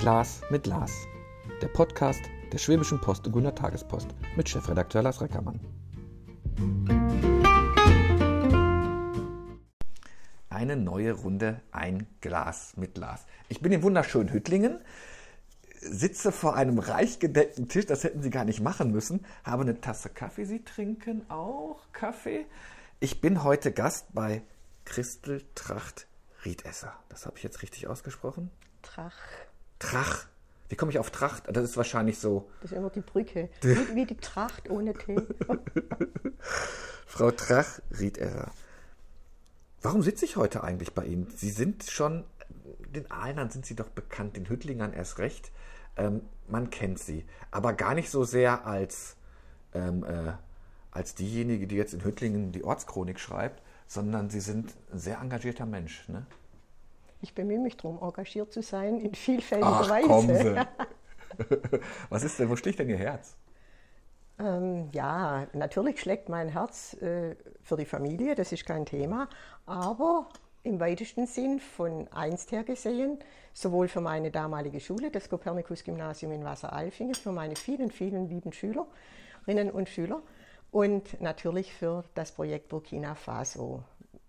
Glas mit Lars. Der Podcast der Schwäbischen Post und Gunner Tagespost mit Chefredakteur Lars Reckermann. Eine neue Runde Ein Glas mit Lars. Ich bin in wunderschönen Hüttlingen, sitze vor einem reich gedeckten Tisch, das hätten Sie gar nicht machen müssen, habe eine Tasse Kaffee. Sie trinken auch Kaffee? Ich bin heute Gast bei Christel Tracht Riedesser. Das habe ich jetzt richtig ausgesprochen? Trach. Trach. Wie komme ich auf Tracht? Das ist wahrscheinlich so. Das ist immer die Brücke. Wie, wie die Tracht ohne T. Frau Trach Riedesser. Warum sitze ich heute eigentlich bei Ihnen? Sie sind schon, den Ahlern sind Sie doch bekannt, den Hüttlingern erst recht. Ähm, man kennt Sie. Aber gar nicht so sehr als, ähm, äh, als diejenige, die jetzt in Hüttlingen die Ortschronik schreibt, sondern Sie sind ein sehr engagierter Mensch. Ne? Ich bemühe mich darum, engagiert zu sein in vielfältiger Ach, Weise. kommen Sie. Was ist denn, wo sticht denn Ihr Herz? Ähm, ja, natürlich schlägt mein Herz äh, für die Familie, das ist kein Thema, aber im weitesten Sinn von einst her gesehen, sowohl für meine damalige Schule, das Kopernikus-Gymnasium in Wasseralfingen, für meine vielen, vielen lieben Schülerinnen und Schüler und natürlich für das Projekt Burkina Faso.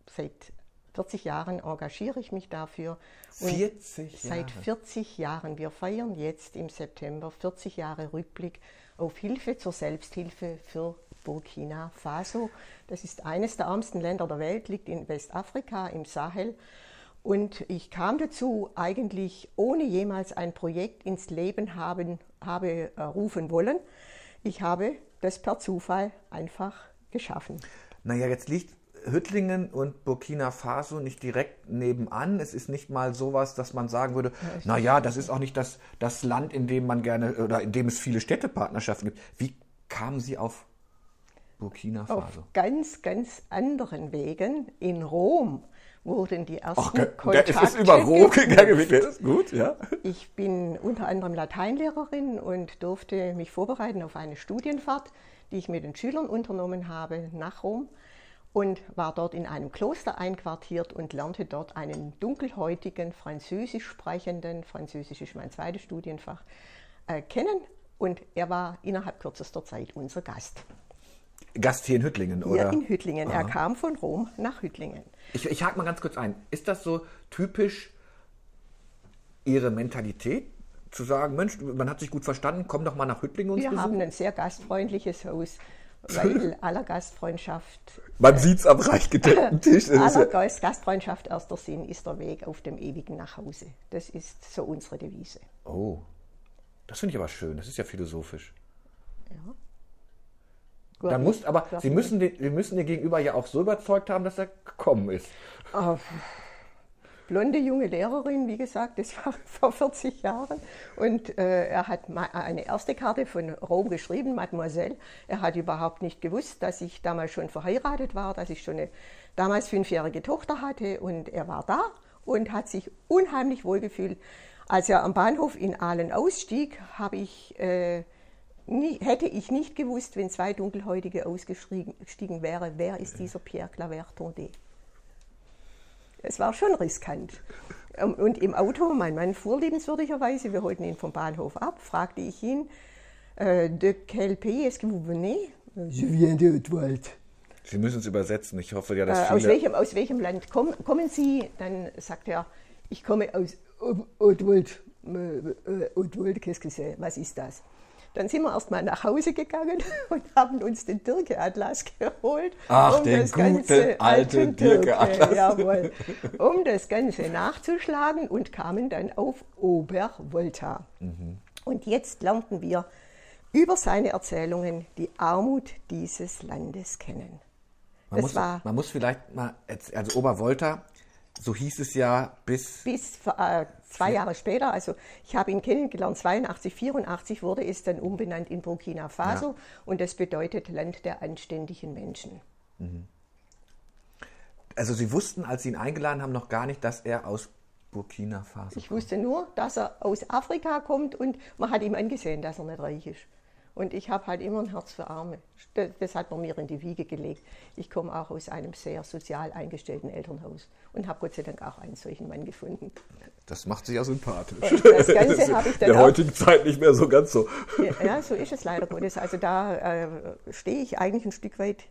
Seit 40 Jahren engagiere ich mich dafür. Und 40 Seit Jahre. 40 Jahren. Wir feiern jetzt im September 40 Jahre Rückblick auf Hilfe zur Selbsthilfe für Burkina Faso. Das ist eines der ärmsten Länder der Welt, liegt in Westafrika im Sahel. Und ich kam dazu eigentlich ohne jemals ein Projekt ins Leben haben, habe äh, rufen wollen. Ich habe das per Zufall einfach geschaffen. Naja, jetzt liegt Hüttlingen und Burkina Faso nicht direkt nebenan. Es ist nicht mal sowas, dass man sagen würde, naja, das ist auch nicht das, das Land, in dem man gerne oder in dem es viele Städtepartnerschaften gibt. Wie kamen Sie auf Burkina Auf Faso? ganz, ganz anderen Wegen. In Rom wurden die ersten Ach, Kontakte. es ist über Rom gegangen. Das gut, ja. Ich bin unter anderem Lateinlehrerin und durfte mich vorbereiten auf eine Studienfahrt, die ich mit den Schülern unternommen habe nach Rom und war dort in einem Kloster einquartiert und lernte dort einen dunkelhäutigen, französisch sprechenden, Französisch ist mein zweites Studienfach, äh, kennen und er war innerhalb kürzester Zeit unser Gast. Gast hier in Hüttlingen, oder? in Hüttlingen. Er kam von Rom nach Hüttlingen. Ich, ich hake mal ganz kurz ein. Ist das so typisch Ihre Mentalität, zu sagen, Mensch, man hat sich gut verstanden, komm doch mal nach Hüttlingen uns Wir besuchen? haben ein sehr gastfreundliches Haus, weil aller Gastfreundschaft, Man sieht es am reich gedeckten Tisch. Aller Gastfreundschaft erster Sinn ist der Weg auf dem ewigen Nachhause. Das ist so unsere Devise. oh, das finde ich aber schön. Das ist ja philosophisch. Ja. Da muss, aber Sie müssen, den, wir müssen den Gegenüber ja auch so überzeugt haben, dass er gekommen ist. Ah, blonde junge Lehrerin, wie gesagt, das war vor 40 Jahren. Und äh, er hat eine erste Karte von Rom geschrieben, Mademoiselle. Er hat überhaupt nicht gewusst, dass ich damals schon verheiratet war, dass ich schon eine damals fünfjährige Tochter hatte. Und er war da und hat sich unheimlich wohlgefühlt. Als er am Bahnhof in Aalen ausstieg, habe ich, äh, nie, hätte ich nicht gewusst, wenn zwei Dunkelhäutige ausgestiegen wären, wer ist dieser Pierre Claver-Tondet. Es war schon riskant. Ähm, Und im Auto, mein Mann fuhr liebenswürdigerweise, wir holten ihn vom Bahnhof ab, fragte ich ihn, äh, de quel pays est-ce que vous venez? Äh, Je viens de Haute-Wald. Sie müssen es übersetzen. Ich hoffe ja, Äh, dass aus, viele... welchem, aus welchem Land komm, kommen Sie? Dann sagt er, ich komme aus Haute-Wald. Äh, äh, Haute-Wald, qu'est-ce que c'est? Was ist das? Dann sind wir erstmal nach Hause gegangen und haben uns den Dirke-Atlas geholt. Ach, den das guten alten Dirke-Atlas. Jawohl, um das Ganze nachzuschlagen und kamen dann auf Obervolta. Mhm. Und jetzt lernten wir über seine Erzählungen die Armut dieses Landes kennen. Man muss, man muss vielleicht mal, also Obervolta, so hieß es ja bis... bis äh, zwei Jahre später, also ich habe ihn kennengelernt, 82, 84 wurde es dann umbenannt in Burkina Faso Ja. und das bedeutet Land der anständigen Menschen. Also Sie wussten, als Sie ihn eingeladen haben, noch gar nicht, dass er aus Burkina Faso Ich wusste nur, dass er aus Afrika kommt und man hat ihm angesehen, dass er nicht reich ist. Und ich habe halt immer ein Herz für Arme. Das hat man mir in die Wiege gelegt. Ich komme auch aus einem sehr sozial eingestellten Elternhaus und habe Gott sei Dank auch einen solchen Mann gefunden. Das macht sich ja sympathisch. Und das Ganze habe ich dann Der auch, heutigen Zeit nicht mehr so ganz so. Ja, so ist es leider Gottes. Also da äh, stehe ich eigentlich ein Stück weit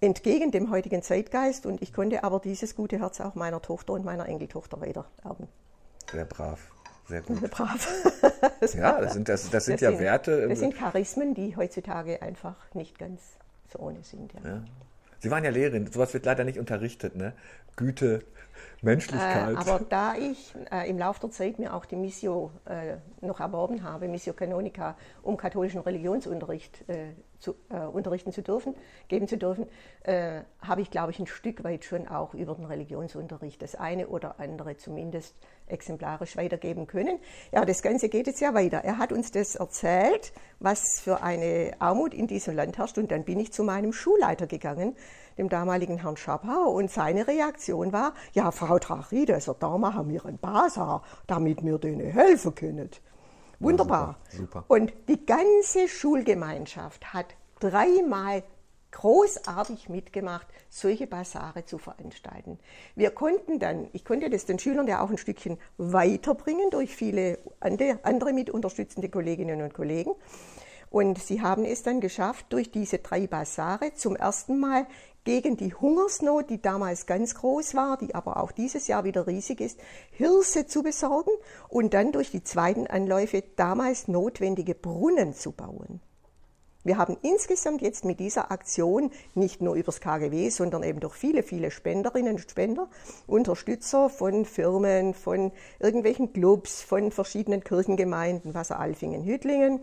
entgegen dem heutigen Zeitgeist und ich konnte aber dieses gute Herz auch meiner Tochter und meiner Enkeltochter weitererben. Sehr brav. Sehr gut. Brav. Ja, das sind, das, das sind ja sind- Werte. Das sind Charismen, die heutzutage einfach nicht ganz so ohne sind. Ja. Ja. Sie waren ja Lehrerin, sowas wird leider nicht unterrichtet, ne? Güte, Menschlichkeit. Äh, aber da ich äh, im Laufe der Zeit mir auch die Missio äh, noch erworben habe, Missio Canonica, um katholischen Religionsunterricht äh, zu, äh, unterrichten zu dürfen, geben zu dürfen, äh, habe ich, glaube ich, ein Stück weit schon auch über den Religionsunterricht das eine oder andere zumindest exemplarisch weitergeben können. Ja, das Ganze geht jetzt ja weiter. Er hat uns das erzählt, was für eine Armut in diesem Land herrscht. Und dann bin ich zu meinem Schulleiter gegangen, dem damaligen Herrn Schapau. Und seine Reaktion war, ja, Frau Trachide, also da machen wir ein Basar, damit wir denen helfen können. Wunderbar. super, super. Und die ganze Schulgemeinschaft hat dreimal großartig mitgemacht, solche Basare zu veranstalten. Wir konnten dann, ich konnte das den Schülern ja auch ein Stückchen weiterbringen durch viele ande- andere mit unterstützende Kolleginnen und Kollegen. Und sie haben es dann geschafft, durch diese drei Basare zum ersten Mal gegen die Hungersnot, die damals ganz groß war, die aber auch dieses Jahr wieder riesig ist, Hirse zu besorgen und dann durch die zweiten Anläufe damals notwendige Brunnen zu bauen. Wir haben insgesamt jetzt mit dieser Aktion nicht nur übers KGW, sondern eben durch viele, viele Spenderinnen und Spender, Unterstützer von Firmen, von irgendwelchen Clubs, von verschiedenen Kirchengemeinden, Wasseralfingen, Hüttlingen,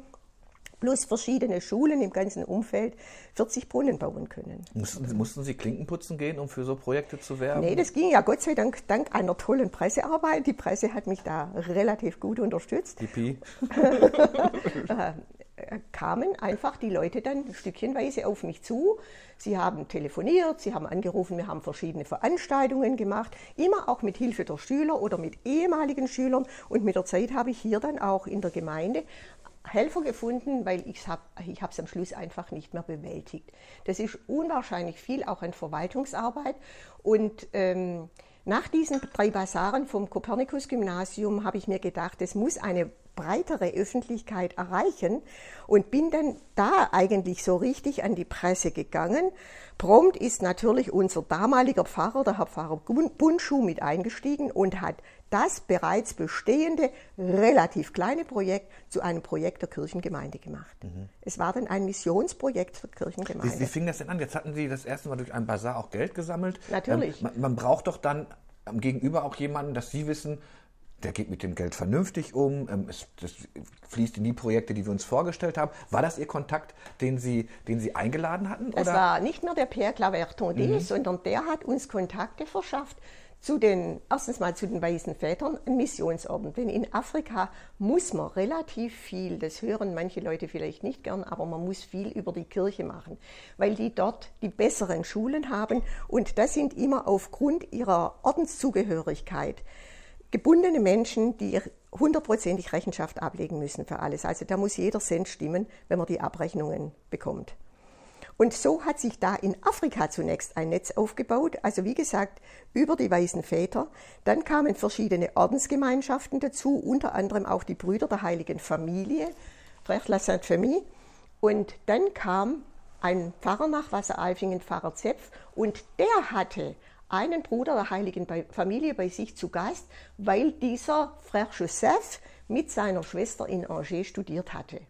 plus verschiedene Schulen im ganzen Umfeld 40 Brunnen bauen können. mussten, mussten Sie Klinken putzen gehen, um für so Projekte zu werben? Nee, das ging ja Gott sei Dank dank einer tollen Pressearbeit. Die Presse hat mich da relativ gut unterstützt. Hippie. Äh, kamen einfach die Leute dann stückchenweise auf mich zu. Sie haben telefoniert, sie haben angerufen, wir haben verschiedene Veranstaltungen gemacht, immer auch mit Hilfe der Schüler oder mit ehemaligen Schülern. Und mit der Zeit habe ich hier dann auch in der Gemeinde Helfer gefunden, weil ich habe ich es am Schluss einfach nicht mehr bewältigt. Das ist unwahrscheinlich viel auch an Verwaltungsarbeit und ähm, nach diesen drei Basaren vom Kopernikus-Gymnasium habe ich mir gedacht, es muss eine breitere Öffentlichkeit erreichen und bin dann da eigentlich so richtig an die Presse gegangen. Prompt ist natürlich unser damaliger Pfarrer, der Herr Pfarrer Bundschuh, mit eingestiegen und hat das bereits bestehende, relativ kleine Projekt zu einem Projekt der Kirchengemeinde gemacht. Es war dann ein Missionsprojekt der Wie, Kirchengemeinde. wie fing das denn an? Jetzt hatten Sie das erste Mal durch einen Bazar auch Geld gesammelt. Natürlich. Ähm, man, man braucht doch dann am Gegenüber auch jemanden, dass Sie wissen, der geht mit dem Geld vernünftig um, ähm, es, das fließt in die Projekte, die wir uns vorgestellt haben. War das Ihr Kontakt, den Sie, den Sie eingeladen hatten? Das war nicht nur der Pierre Clavertondet, sondern der hat uns Kontakte verschafft zu den, erstens mal zu den weißen Vätern, ein Missionsorden. Denn in Afrika muss man relativ viel, das hören manche Leute vielleicht nicht gern, aber man muss viel über die Kirche machen, weil die dort die besseren Schulen haben und das sind immer aufgrund ihrer Ordenszugehörigkeit gebundene Menschen, die hundertprozentig Rechenschaft ablegen müssen für alles. Also da muss jeder Cent stimmen, wenn man die Abrechnungen bekommt. Und so hat sich da in Afrika zunächst ein Netz aufgebaut, also wie gesagt, über die weißen Väter. Dann kamen verschiedene Ordensgemeinschaften dazu, unter anderem auch die Brüder der Heiligen Familie, Frère la Sainte Famille. Und dann kam ein Pfarrer nach Wasseralfingen, Pfarrer Zepf, und der hatte einen Bruder der Heiligen Familie bei sich zu Gast, weil dieser Frère Joseph mit seiner Schwester in Angers studiert hatte.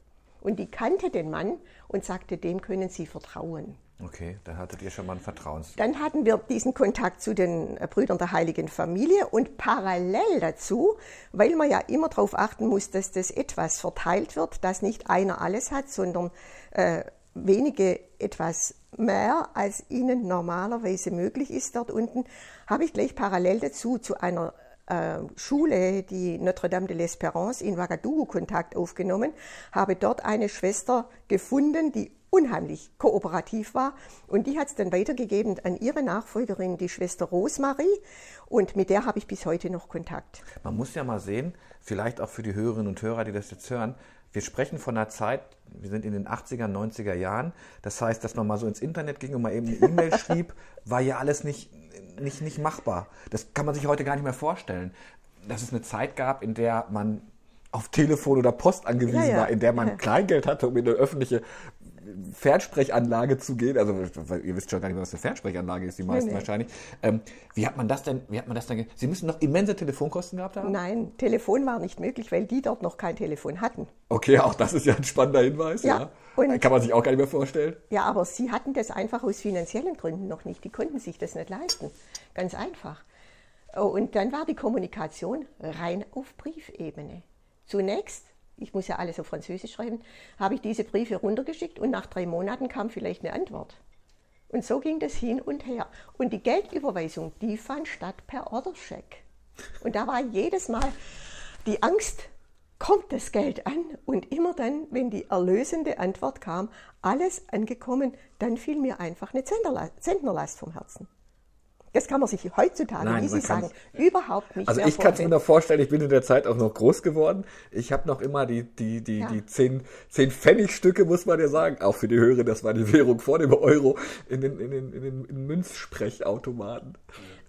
Und die kannte den Mann und sagte, dem können Sie vertrauen. Okay, dann hattet ihr schon mal ein Vertrauens. Dann hatten wir diesen Kontakt zu den äh, Brüdern der Heiligen Familie und parallel dazu, weil man ja immer darauf achten muss, dass das etwas verteilt wird, dass nicht einer alles hat, sondern äh, wenige etwas mehr, als ihnen normalerweise möglich ist dort unten, habe ich gleich parallel dazu zu einer Schule, die Notre-Dame de l'Espérance in Ouagadougou Kontakt aufgenommen, habe dort eine Schwester gefunden, die unheimlich kooperativ war und die hat es dann weitergegeben an ihre Nachfolgerin, die Schwester Rosmarie und mit der habe ich bis heute noch Kontakt. Man muss ja mal sehen, vielleicht auch für die Hörerinnen und Hörer, die das jetzt hören, wir sprechen von einer Zeit, wir sind in den 80er, 90er Jahren. Das heißt, dass man mal so ins Internet ging und mal eben eine E-Mail schrieb, war ja alles nicht, nicht, nicht machbar. Das kann man sich heute gar nicht mehr vorstellen. Dass es eine Zeit gab, in der man auf Telefon oder Post angewiesen ja, ja. war, in der man Kleingeld hatte, um in eine öffentliche Fernsprechanlage zu gehen. Also ihr wisst schon gar nicht mehr, was eine Fernsprechanlage ist, die meisten nee, nee. wahrscheinlich. Ähm, wie hat man das denn? Wie hat man das denn? Sie müssen noch immense Telefonkosten gehabt haben? Nein, Telefon war nicht möglich, weil die dort noch kein Telefon hatten. Okay, auch das ist ja ein spannender Hinweis. Ja. ja. Kann man sich auch gar nicht mehr vorstellen. Ja, aber sie hatten das einfach aus finanziellen Gründen noch nicht. Die konnten sich das nicht leisten. Ganz einfach. Oh, und dann war die Kommunikation rein auf Briefebene. Zunächst ich muss ja alles auf Französisch schreiben, habe ich diese Briefe runtergeschickt und nach drei Monaten kam vielleicht eine Antwort. Und so ging das hin und her. Und die Geldüberweisung, die fand statt per Orderscheck. Und da war jedes Mal die Angst, kommt das Geld an? Und immer dann, wenn die erlösende Antwort kam, alles angekommen, dann fiel mir einfach eine Zentnerlast vom Herzen. Das kann man sich heutzutage, Nein, wie Sie sagen, überhaupt nicht Also ich kann es mir noch vorstellen, ich bin in der Zeit auch noch groß geworden. Ich habe noch immer die, die, die, ja. die 10, 10 Pfennigstücke, muss man ja sagen, auch für die Höhere, das war die Währung vor dem Euro, in den, in den, in den Münzsprechautomaten.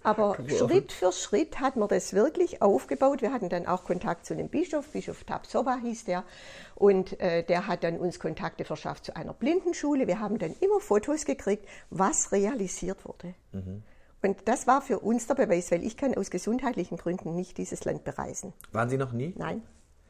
Aber Schritt für Schritt hat man das wirklich aufgebaut. Wir hatten dann auch Kontakt zu dem Bischof, Bischof Tabsova hieß der, und äh, der hat dann uns Kontakte verschafft zu einer Blindenschule. Wir haben dann immer Fotos gekriegt, was realisiert wurde. Mhm. Und das war für uns der Beweis, weil ich kann aus gesundheitlichen Gründen nicht dieses Land bereisen. Waren Sie noch nie? Nein.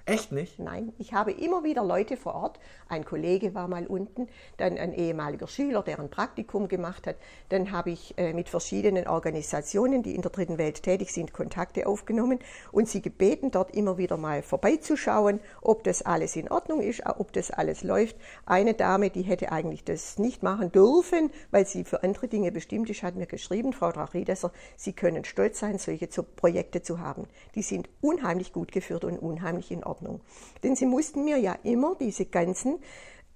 Echt nicht? Nein, ich habe immer wieder Leute vor Ort. Ein Kollege war mal unten, dann ein ehemaliger Schüler, der ein Praktikum gemacht hat. Dann habe ich äh, mit verschiedenen Organisationen, die in der dritten Welt tätig sind, Kontakte aufgenommen und sie gebeten, dort immer wieder mal vorbeizuschauen, ob das alles in Ordnung ist, ob das alles läuft. Eine Dame, die hätte eigentlich das nicht machen dürfen, weil sie für andere Dinge bestimmt ist, hat mir geschrieben, Frau Drachriedesser, Sie können stolz sein, solche Projekte zu haben. Die sind unheimlich gut geführt und unheimlich in Ordnung. Ordnung. Denn sie mussten mir ja immer diese ganzen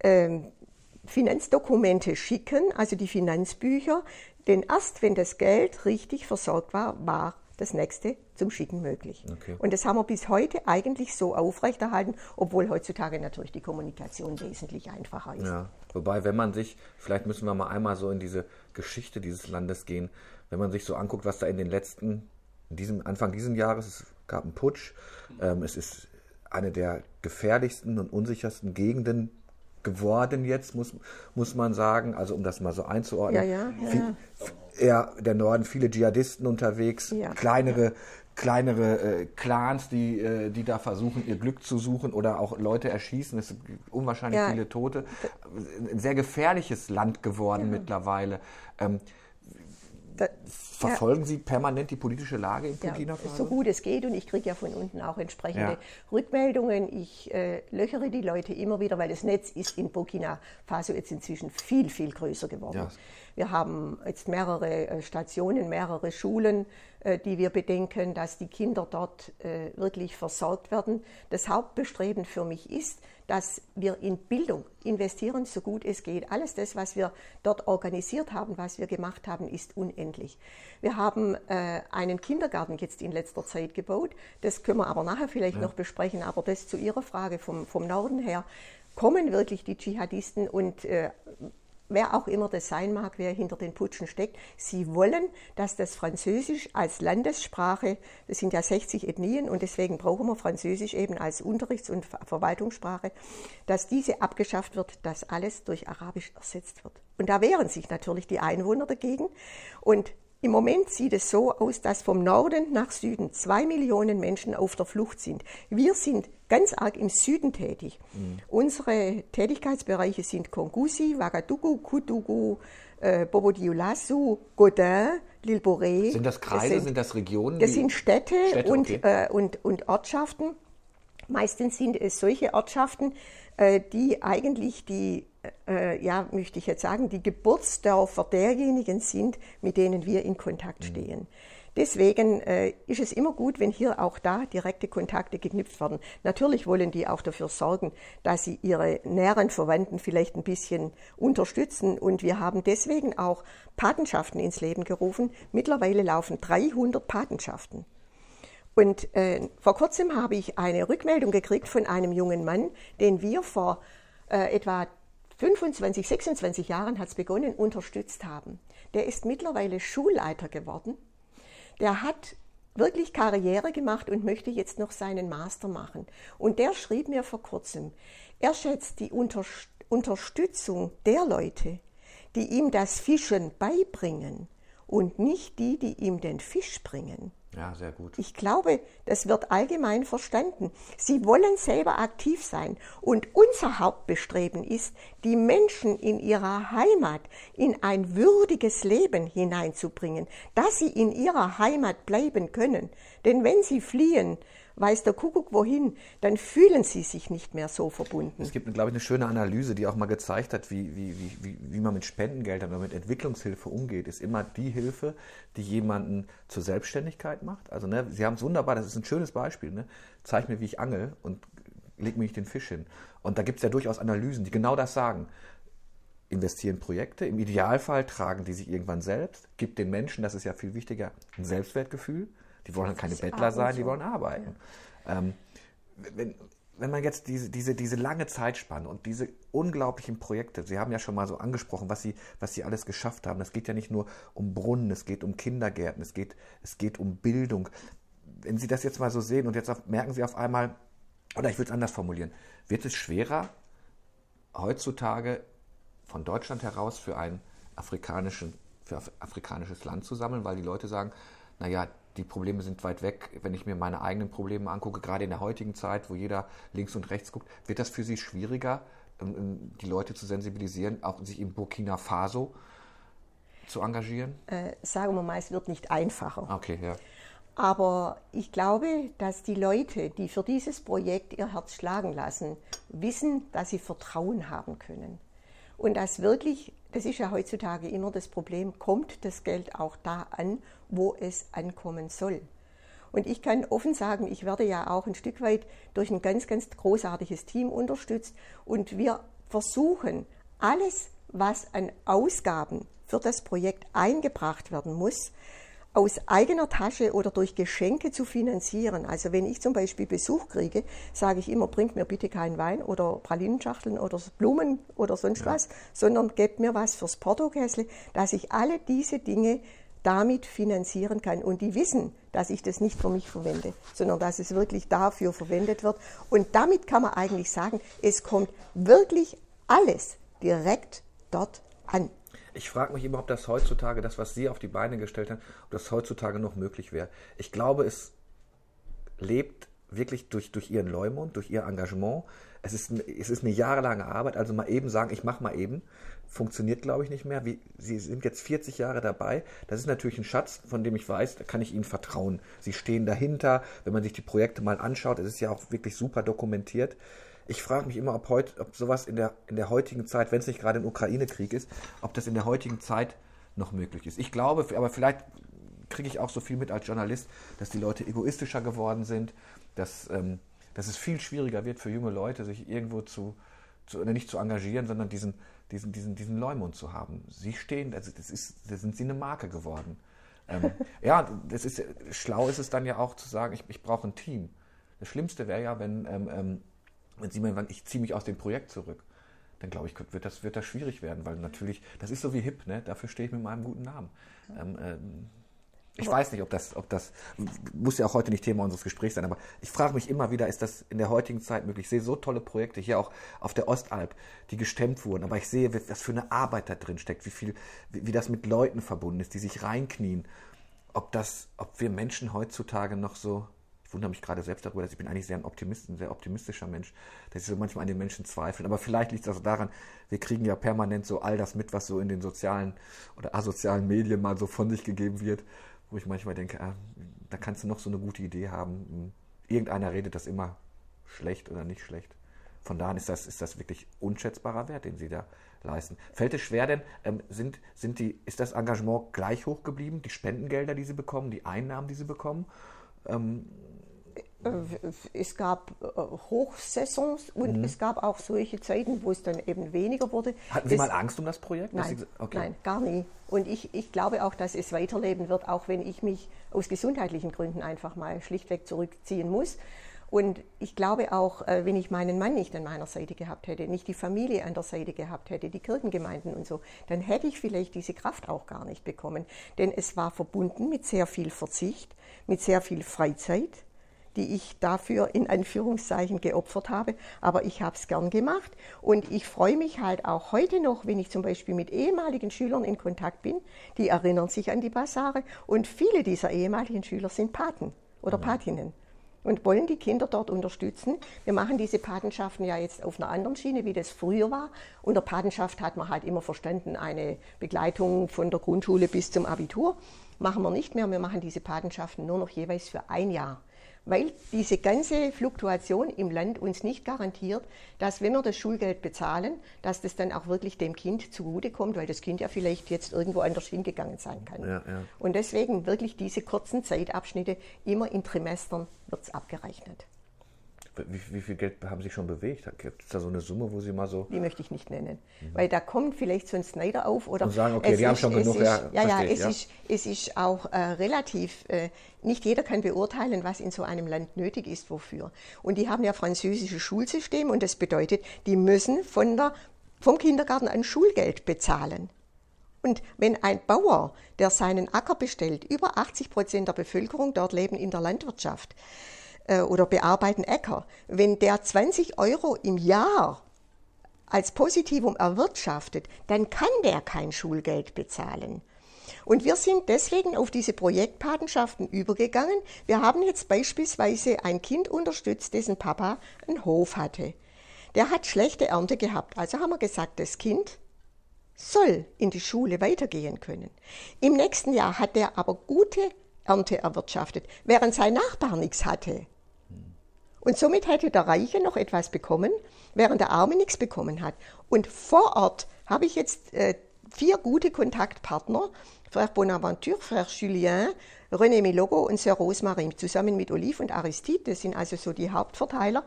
ähm, Finanzdokumente schicken, also die Finanzbücher, denn erst wenn das Geld richtig versorgt war, war das nächste zum Schicken möglich. Okay. Und das haben wir bis heute eigentlich so aufrechterhalten, obwohl heutzutage natürlich die Kommunikation wesentlich einfacher ist. Ja, wobei, wenn man sich, vielleicht müssen wir mal einmal so in diese Geschichte dieses Landes gehen, wenn man sich so anguckt, was da in den letzten, in diesem Anfang dieses Jahres, es gab einen Putsch, ähm, es ist eine der gefährlichsten und unsichersten Gegenden geworden jetzt, muss, muss man sagen. Also um das mal so einzuordnen. Ja, ja, ja, Viel, ja. der Norden, viele Dschihadisten unterwegs, ja. kleinere, kleinere äh, Clans, die, äh, die da versuchen, ihr Glück zu suchen oder auch Leute erschießen. Es sind unwahrscheinlich ja. viele Tote. Ein sehr gefährliches Land geworden mittlerweile. Ähm, da, Verfolgen ja. Sie permanent die politische Lage in Burkina Faso? Ja, so gut es geht und ich kriege ja von unten auch entsprechende ja. Rückmeldungen. Ich äh, löchere die Leute immer wieder, weil das Netz ist in Burkina Faso jetzt inzwischen viel, viel größer geworden. Wir haben jetzt mehrere äh, Stationen, mehrere Schulen, äh, die wir bedenken, dass die Kinder dort äh, wirklich versorgt werden. Das Hauptbestreben für mich ist, dass wir in Bildung investieren, so gut es geht. Alles das, was wir dort organisiert haben, was wir gemacht haben, ist unendlich. Wir haben äh, einen Kindergarten jetzt in letzter Zeit gebaut. Das können wir aber nachher vielleicht ja. noch besprechen. Aber das zu Ihrer Frage vom, vom Norden her. Kommen wirklich die Dschihadisten und äh, wer auch immer das sein mag, wer hinter den Putschen steckt, sie wollen, dass das Französisch als Landessprache, das sind ja 60 Ethnien und deswegen brauchen wir Französisch eben als Unterrichts- und Verwaltungssprache, dass diese abgeschafft wird, dass alles durch Arabisch ersetzt wird. Und da wehren sich natürlich die Einwohner dagegen und im Moment sieht es so aus, dass vom Norden nach Süden zwei Millionen Menschen auf der Flucht sind. Wir sind ganz arg im Süden tätig. Mhm. Unsere Tätigkeitsbereiche sind Kongusi, Ouagadougou, Kutugu, äh, Bobo-Dioulasso, Godin, Lilboré. Sind das Kreise, das sind, sind, das Regionen? Das sind Städte, Städte und, okay. äh, und, und Ortschaften. Meistens sind es solche Ortschaften, äh, die eigentlich die, äh, ja, möchte ich jetzt sagen, die Geburtsdörfer derjenigen sind, mit denen wir in Kontakt mhm. stehen. Deswegen äh, ist es immer gut, wenn hier auch da direkte Kontakte geknüpft werden. Natürlich wollen die auch dafür sorgen, dass sie ihre näheren Verwandten vielleicht ein bisschen unterstützen. Und wir haben deswegen auch Patenschaften ins Leben gerufen. Mittlerweile laufen 300 Patenschaften. Und äh, vor kurzem habe ich eine Rückmeldung gekriegt von einem jungen Mann, den wir vor äh, etwa 25, 26 Jahren hat es begonnen, unterstützt haben. Der ist mittlerweile Schulleiter geworden. Der hat wirklich Karriere gemacht und möchte jetzt noch seinen Master machen. Und der schrieb mir vor kurzem, er schätzt die Unterstützung der Leute, die ihm das Fischen beibringen und nicht die, die ihm den Fisch bringen. Ja, sehr gut. Ich glaube, das wird allgemein verstanden. Sie wollen selber aktiv sein. Und unser Hauptbestreben ist, die Menschen in ihrer Heimat in ein würdiges Leben hineinzubringen, dass sie in ihrer Heimat bleiben können. Denn wenn sie fliehen, weiß der Kuckuck wohin, dann fühlen sie sich nicht mehr so verbunden. Es gibt, glaube ich, eine schöne Analyse, die auch mal gezeigt hat, wie, wie, wie, wie man mit Spendengeldern oder mit Entwicklungshilfe umgeht. Ist immer die Hilfe, die jemanden zur Selbstständigkeit macht. Also, ne, Sie haben es wunderbar, das ist ein schönes Beispiel. Ne? Zeig mir, wie ich angel und leg mir nicht den Fisch hin. Und da gibt es ja durchaus Analysen, die genau das sagen investieren Projekte. Im Idealfall tragen die sich irgendwann selbst, gibt den Menschen, das ist ja viel wichtiger, ein Selbstwertgefühl. Die wollen keine Bettler sein, die wollen arbeiten. Ja. Ähm, wenn, wenn man jetzt diese, diese, diese lange Zeitspanne und diese unglaublichen Projekte, Sie haben ja schon mal so angesprochen, was Sie, was Sie alles geschafft haben. Es geht ja nicht nur um Brunnen, es geht um Kindergärten, es geht, es geht um Bildung. Wenn Sie das jetzt mal so sehen und jetzt auf, merken Sie auf einmal, oder ich will es anders formulieren, wird es schwerer, heutzutage von Deutschland heraus für ein afrikanischen, für afrikanisches Land zu sammeln, weil die Leute sagen, naja, die Probleme sind weit weg. Wenn ich mir meine eigenen Probleme angucke, gerade in der heutigen Zeit, wo jeder links und rechts guckt, wird das für Sie schwieriger, ähm, ähm, die Leute zu sensibilisieren, auch sich in Burkina Faso zu engagieren? Äh, sagen wir mal, es wird nicht einfacher. Okay, ja. Aber ich glaube, dass die Leute, die für dieses Projekt ihr Herz schlagen lassen, wissen, dass sie Vertrauen haben können. Und dass wirklich, das ist ja heutzutage immer das Problem, kommt das Geld auch da an, wo es ankommen soll. Und ich kann offen sagen, ich werde ja auch ein Stück weit durch ein ganz, ganz großartiges Team unterstützt. Und wir versuchen, alles, was an Ausgaben für das Projekt eingebracht werden muss, aus eigener Tasche oder durch Geschenke zu finanzieren. Also wenn ich zum Beispiel Besuch kriege, sage ich immer, bringt mir bitte keinen Wein oder Pralinenschachteln oder Blumen oder sonst ja. was, sondern gebt mir was fürs Portokessel, dass ich alle diese Dinge damit finanzieren kann. Und die wissen, dass ich das nicht für mich verwende, sondern dass es wirklich dafür verwendet wird. Und damit kann man eigentlich sagen, es kommt wirklich alles direkt dort an. Ich frage mich immer, ob das heutzutage, das, was Sie auf die Beine gestellt haben, ob das heutzutage noch möglich wäre. Ich glaube, es lebt wirklich durch, durch Ihren Leumund, durch Ihr Engagement. Es ist, es ist eine jahrelange Arbeit, also mal eben sagen, ich mache mal eben, funktioniert, glaube ich, nicht mehr. Wie, Sie sind jetzt 40 Jahre dabei. Das ist natürlich ein Schatz, von dem ich weiß, da kann ich Ihnen vertrauen. Sie stehen dahinter. Wenn man sich die Projekte mal anschaut, es ist ja auch wirklich super dokumentiert. Ich frage mich immer, ob, heut, ob sowas in der, in der heutigen Zeit, wenn es nicht gerade ein Ukraine-Krieg ist, ob das in der heutigen Zeit noch möglich ist. Ich glaube, aber vielleicht kriege ich auch so viel mit als Journalist, dass die Leute egoistischer geworden sind, dass, ähm, dass es viel schwieriger wird für junge Leute, sich irgendwo zu, zu nicht zu engagieren, sondern diesen, diesen, diesen, diesen Leumund zu haben. Sie stehen, also das ist, da sind sie eine Marke geworden. Ähm, ja, das ist schlau ist es dann ja auch zu sagen, ich, ich brauche ein Team. Das Schlimmste wäre ja, wenn, ähm, ähm wenn Sie mir sagen, ich ziehe mich aus dem Projekt zurück. Dann glaube ich, wird das, wird das schwierig werden, weil natürlich, das ist so wie hip, ne? dafür stehe ich mit meinem guten Namen. Ähm, ähm, ich weiß nicht, ob das, ob das, muss ja auch heute nicht Thema unseres Gesprächs sein, aber ich frage mich immer wieder, ist das in der heutigen Zeit möglich? Ich sehe so tolle Projekte hier auch auf der Ostalb, die gestemmt wurden, aber ich sehe, was für eine Arbeit da drin steckt, wie viel, wie, wie das mit Leuten verbunden ist, die sich reinknien. Ob das, ob wir Menschen heutzutage noch so, ich wundere mich gerade selbst darüber, dass ich bin eigentlich sehr ein Optimist, ein sehr optimistischer Mensch, dass ich so manchmal an den Menschen zweifle. Aber vielleicht liegt es also daran, wir kriegen ja permanent so all das mit, was so in den sozialen oder asozialen Medien mal so von sich gegeben wird wo ich manchmal denke, ah, da kannst du noch so eine gute Idee haben. Irgendeiner redet das immer schlecht oder nicht schlecht. Von daher ist das, ist das wirklich unschätzbarer Wert, den Sie da leisten. Fällt es schwer denn, ähm, sind, sind die, ist das Engagement gleich hoch geblieben, die Spendengelder, die Sie bekommen, die Einnahmen, die Sie bekommen? Ähm, Äh, es gab äh, Hochsaisons und mhm. es gab auch solche Zeiten, wo es dann eben weniger wurde. Hatten Sie das, mal Angst um das Projekt? Nein, okay. nein, gar nie. Und ich, ich glaube auch, dass es weiterleben wird, auch wenn ich mich aus gesundheitlichen Gründen einfach mal schlichtweg zurückziehen muss. Und ich glaube auch, äh, wenn ich meinen Mann nicht an meiner Seite gehabt hätte, nicht die Familie an der Seite gehabt hätte, die Kirchengemeinden und so, dann hätte ich vielleicht diese Kraft auch gar nicht bekommen. Denn es war verbunden mit sehr viel Verzicht, mit sehr viel Freizeit, die ich dafür in Anführungszeichen geopfert habe. Aber ich habe es gern gemacht und ich freue mich halt auch heute noch, wenn ich zum Beispiel mit ehemaligen Schülern in Kontakt bin, die erinnern sich an die Basare und viele dieser ehemaligen Schüler sind Paten oder mhm. Patinnen und wollen die Kinder dort unterstützen. Wir machen diese Patenschaften ja jetzt auf einer anderen Schiene, wie das früher war. Unter Patenschaft hat man halt immer verstanden, eine Begleitung von der Grundschule bis zum Abitur. Machen wir nicht mehr. Wir machen diese Patenschaften nur noch jeweils für ein Jahr weil diese ganze Fluktuation im Land uns nicht garantiert, dass wenn wir das Schulgeld bezahlen, dass das dann auch wirklich dem Kind zugutekommt, weil das Kind ja vielleicht jetzt irgendwo anders hingegangen sein kann. Ja, ja. Und deswegen wirklich diese kurzen Zeitabschnitte, immer in Trimestern wird es abgerechnet. Wie, wie, viel Geld haben Sie schon bewegt? Gibt es da so eine Summe, wo Sie mal so. Die möchte ich nicht nennen. Mhm. Weil da kommt vielleicht so ein Snyder auf oder. Und sagen, okay, die ist, haben schon genug. Ist, ja, ja, ja, es, ja. Ist, es ist auch äh, relativ. Äh, nicht jeder kann beurteilen, was in so einem Land nötig ist, wofür. Und die haben ja französische Schulsystem und das bedeutet, die müssen von der, vom Kindergarten an Schulgeld bezahlen. Und wenn ein Bauer, der seinen Acker bestellt, über 80 Prozent der Bevölkerung dort leben in der Landwirtschaft, äh, oder bearbeiten Äcker, wenn der 20 Euro im Jahr als Positivum erwirtschaftet, dann kann der kein Schulgeld bezahlen. Und wir sind deswegen auf diese Projektpatenschaften übergegangen. Wir haben jetzt beispielsweise ein Kind unterstützt, dessen Papa einen Hof hatte. Der hat schlechte Ernte gehabt. Also haben wir gesagt, das Kind soll in die Schule weitergehen können. Im nächsten Jahr hat er aber gute Ernte erwirtschaftet, während sein Nachbar nichts hatte. Und somit hätte der Reiche noch etwas bekommen, während der Arme nichts bekommen hat. Und vor Ort habe ich jetzt äh, vier gute Kontaktpartner, Frère Bonaventure, Frère Julien, René Milogo und Sir Rosmarin, zusammen mit Olive und Aristide, das sind also so die Hauptverteiler,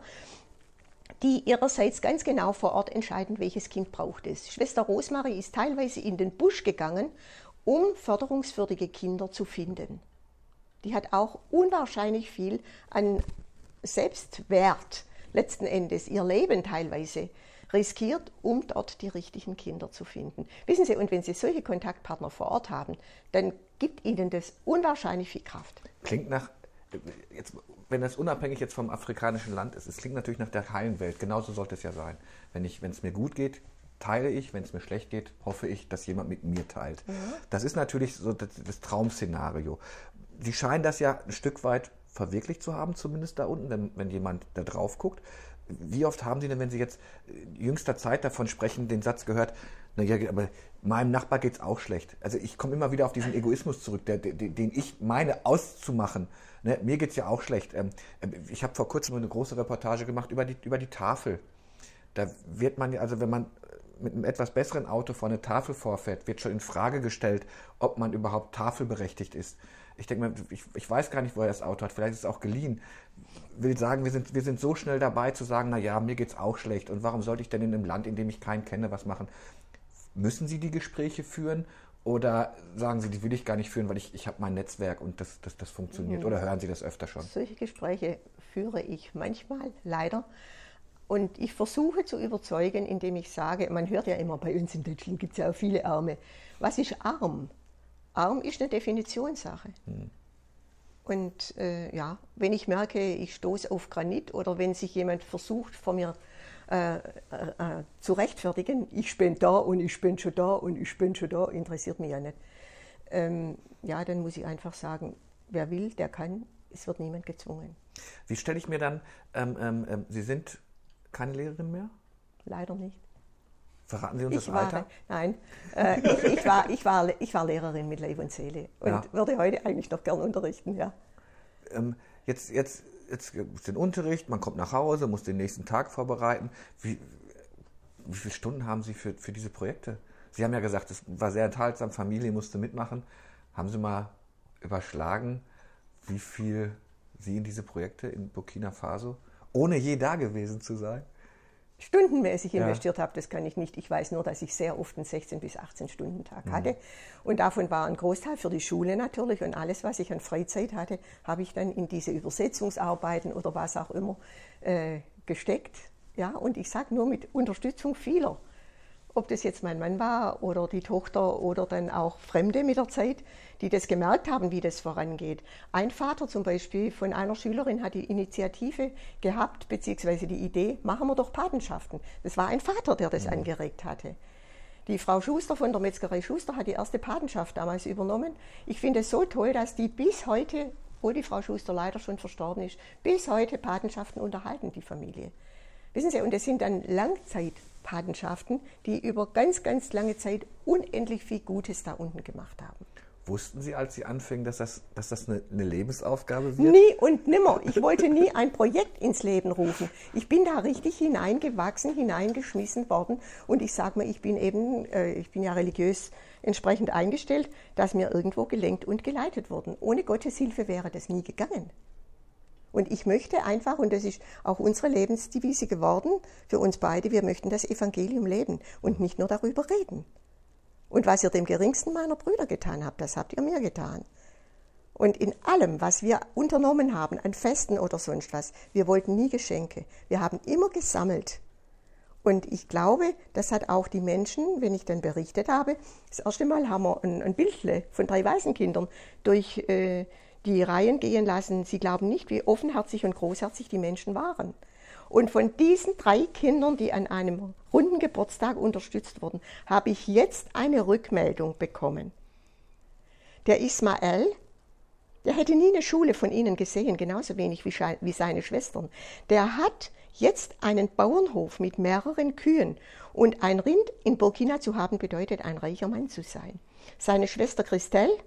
die ihrerseits ganz genau vor Ort entscheiden, welches Kind braucht es. Schwester Rosmarie ist teilweise in den Busch gegangen, um förderungswürdige Kinder zu finden. Die hat auch unwahrscheinlich viel an Selbstwert letzten Endes ihr Leben teilweise riskiert, um dort die richtigen Kinder zu finden. Wissen Sie, und wenn Sie solche Kontaktpartner vor Ort haben, dann gibt Ihnen das unwahrscheinlich viel Kraft. Klingt nach, jetzt, wenn das unabhängig jetzt vom afrikanischen Land ist, es klingt natürlich nach der heilen Welt. Genauso sollte es ja sein. Wenn, ich, wenn es mir gut geht, teile ich. Wenn es mir schlecht geht, hoffe ich, dass jemand mit mir teilt. Mhm. Das ist natürlich so das, das Traumszenario. Sie scheinen das ja ein Stück weit verwirklicht zu haben, zumindest da unten, wenn, wenn jemand da drauf guckt. Wie oft haben Sie denn, wenn Sie jetzt jüngster Zeit davon sprechen, den Satz gehört, naja, aber meinem Nachbar geht es auch schlecht. Also ich komme immer wieder auf diesen Egoismus zurück, der, den, den ich meine auszumachen. Ne, mir es ja auch schlecht. Ähm ich habe vor kurzem eine große Reportage gemacht über die, über die Tafel. Da wird man, also wenn man mit einem etwas besseren Auto vor eine Tafel vorfährt, wird schon in Frage gestellt, ob man überhaupt tafelberechtigt ist. Ich denke mir, ich, ich, weiß gar nicht, wo er das Auto hat. Vielleicht ist es auch geliehen. Will sagen, wir sind, wir sind so schnell dabei zu sagen, na ja, mir geht es auch schlecht. Und warum sollte ich denn in einem Land, in dem ich keinen kenne, was machen? Müssen Sie die Gespräche führen? Oder sagen Sie, die will ich gar nicht führen, weil ich, ich habe mein Netzwerk und das, das, das funktioniert? Mhm. Oder hören Sie das öfter schon? Solche Gespräche führe ich manchmal, leider. Und ich versuche zu überzeugen, indem ich sage, man hört ja immer, bei uns in Deutschland gibt es ja auch viele Arme. Was ist arm? Arm ist eine Definitionssache. Hm. Und äh, ja, wenn ich merke, ich stoße auf Granit oder wenn sich jemand versucht, vor mir äh, äh, äh, zu rechtfertigen, ich bin da und ich bin schon da und ich bin schon da, interessiert mich ja nicht. Ähm, ja, dann muss ich einfach sagen, wer will, der kann, es wird niemand gezwungen. Wie stelle ich mir dann, ähm, ähm, ähm Sie sind keine Lehrerin mehr? Leider nicht. Verraten Sie uns ich das Alter? War, nein, äh, ich, ich, war, ich, war, ich war Lehrerin mit Leib und Seele und ja. würde heute eigentlich noch gern unterrichten, ja. Ähm, jetzt, jetzt, jetzt ist den Unterricht, man kommt nach Hause, muss den nächsten Tag vorbereiten. Wie, wie viele Stunden haben Sie für, für diese Projekte? Sie haben ja gesagt, es war sehr enthaltsam, Familie musste mitmachen. Haben Sie mal überschlagen, wie viel Sie in diese Projekte in Burkina Faso, ohne je da gewesen zu sein? Stundenmäßig investiert ja. habe, das kann ich nicht. Ich weiß nur, dass ich sehr oft einen 16 bis 18 Stunden Tag mhm. hatte und davon war ein Großteil für die Schule natürlich und alles, was ich an Freizeit hatte, habe ich dann in diese Übersetzungsarbeiten oder was auch immer äh, gesteckt. Ja, und ich sage nur mit Unterstützung vieler ob das jetzt mein Mann war oder die Tochter oder dann auch Fremde mit der Zeit, die das gemerkt haben, wie das vorangeht. Ein Vater zum Beispiel von einer Schülerin hat die Initiative gehabt, beziehungsweise die Idee, machen wir doch Patenschaften. Das war ein Vater, der das ja. angeregt hatte. Die Frau Schuster von der Metzgerei Schuster hat die erste Patenschaft damals übernommen. Ich finde es so toll, dass die bis heute, wo die Frau Schuster leider schon verstorben ist, bis heute Patenschaften unterhalten, die Familie. Wissen Sie, und das sind dann Langzeitpatenschaften, die über ganz, ganz lange Zeit unendlich viel Gutes da unten gemacht haben. Wussten Sie, als Sie anfingen, dass das, dass das eine, eine, Lebensaufgabe wird? Nie und nimmer. Ich wollte nie ein Projekt ins Leben rufen. Ich bin da richtig hineingewachsen, hineingeschmissen worden. Und ich sage mal, ich bin eben, äh, ich bin ja religiös entsprechend eingestellt, dass mir irgendwo gelenkt und geleitet wurden. Ohne Gottes Hilfe wäre das nie gegangen. Und ich möchte einfach, und das ist auch unsere Lebensdevise geworden, für uns beide, wir möchten das Evangelium leben und nicht nur darüber reden. Und was ihr dem geringsten meiner Brüder getan habt, das habt ihr mir getan. Und in allem, was wir unternommen haben, an Festen oder sonst was, wir wollten nie Geschenke. Wir haben immer gesammelt. Und ich glaube, das hat auch die Menschen, wenn ich dann berichtet habe, das erste Mal haben wir ein, ein Bildle von drei Waisenkindern durch äh, die Reihen gehen lassen. Sie glauben nicht, wie offenherzig und großherzig die Menschen waren. Und von diesen drei Kindern, die an einem runden Geburtstag unterstützt wurden, habe ich jetzt eine Rückmeldung bekommen. Der Ismael, der hätte nie eine Schule von ihnen gesehen, genauso wenig wie seine Schwestern. Der hat jetzt einen Bauernhof mit mehreren Kühen. Und ein Rind in Burkina zu haben, bedeutet ein reicher Mann zu sein. Seine Schwester Christelle